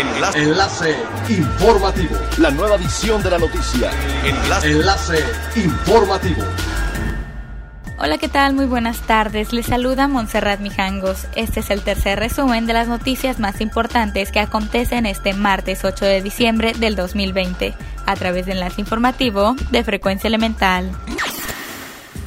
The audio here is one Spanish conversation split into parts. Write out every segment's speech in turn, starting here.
Enlace. Enlace informativo. La nueva edición de la noticia. Enlace. Enlace informativo. Hola, ¿qué tal? Muy buenas tardes. Les saluda Montserrat Mijangos. Este es el tercer resumen de las noticias más importantes que acontecen este martes 8 de diciembre del 2020 a través de enlace informativo de Frecuencia Elemental.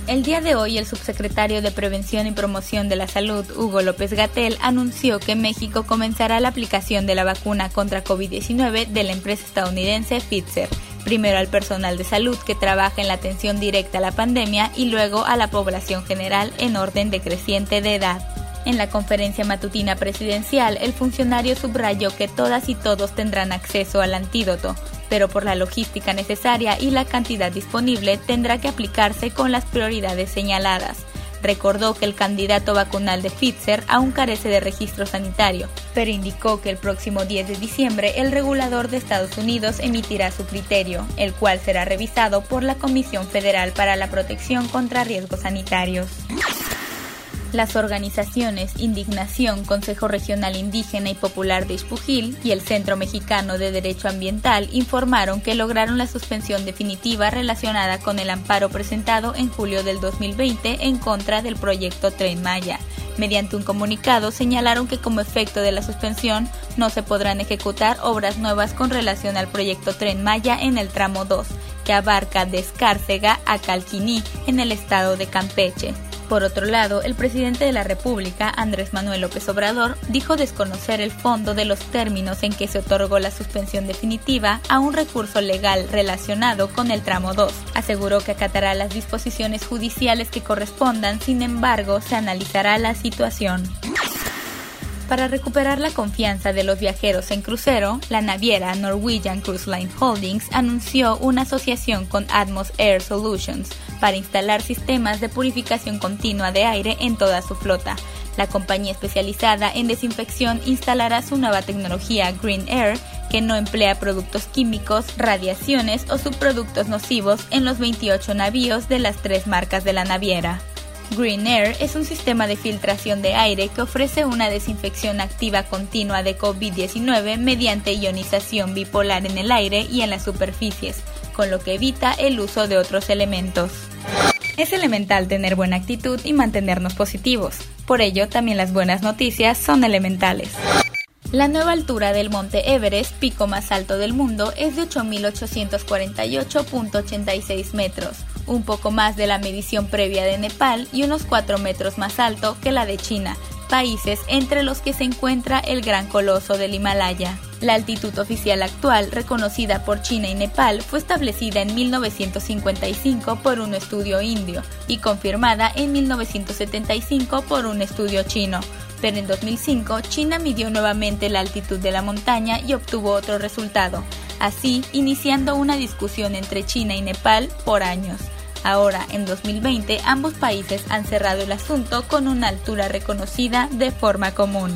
El día de hoy, el subsecretario de Prevención y Promoción de la Salud, Hugo López Gatel, anunció que México comenzará la aplicación de la vacuna contra COVID-19 de la empresa estadounidense Pfizer, primero al personal de salud que trabaja en la atención directa a la pandemia y luego a la población general en orden decreciente de edad. En la conferencia matutina presidencial, el funcionario subrayó que todas y todos tendrán acceso al antídoto, pero por la logística necesaria y la cantidad disponible tendrá que aplicarse con las prioridades señaladas. Recordó que el candidato vacunal de Pfizer aún carece de registro sanitario, pero indicó que el próximo 10 de diciembre el regulador de Estados Unidos emitirá su criterio, el cual será revisado por la Comisión Federal para la Protección contra Riesgos Sanitarios. Las organizaciones Indignación, Consejo Regional Indígena y Popular de Ispujil y el Centro Mexicano de Derecho Ambiental informaron que lograron la suspensión definitiva relacionada con el amparo presentado en julio del 2020 en contra del proyecto Tren Maya. Mediante un comunicado señalaron que como efecto de la suspensión no se podrán ejecutar obras nuevas con relación al proyecto Tren Maya en el tramo 2, que abarca de Escárcega a Calquiní en el estado de Campeche. Por otro lado, el presidente de la República, Andrés Manuel López Obrador, dijo desconocer el fondo de los términos en que se otorgó la suspensión definitiva a un recurso legal relacionado con el tramo 2. Aseguró que acatará las disposiciones judiciales que correspondan, sin embargo, se analizará la situación. Para recuperar la confianza de los viajeros en crucero, la naviera Norwegian Cruise Line Holdings anunció una asociación con Atmos Air Solutions para instalar sistemas de purificación continua de aire en toda su flota. La compañía especializada en desinfección instalará su nueva tecnología Green Air que no emplea productos químicos, radiaciones o subproductos nocivos en los 28 navíos de las tres marcas de la naviera. Green Air es un sistema de filtración de aire que ofrece una desinfección activa continua de COVID-19 mediante ionización bipolar en el aire y en las superficies, con lo que evita el uso de otros elementos. Es elemental tener buena actitud y mantenernos positivos. Por ello, también las buenas noticias son elementales. La nueva altura del monte Everest, pico más alto del mundo, es de 8.848.86 metros, un poco más de la medición previa de Nepal y unos 4 metros más alto que la de China, países entre los que se encuentra el gran coloso del Himalaya. La altitud oficial actual, reconocida por China y Nepal, fue establecida en 1955 por un estudio indio y confirmada en 1975 por un estudio chino pero en 2005 China midió nuevamente la altitud de la montaña y obtuvo otro resultado, así iniciando una discusión entre China y Nepal por años. Ahora, en 2020, ambos países han cerrado el asunto con una altura reconocida de forma común.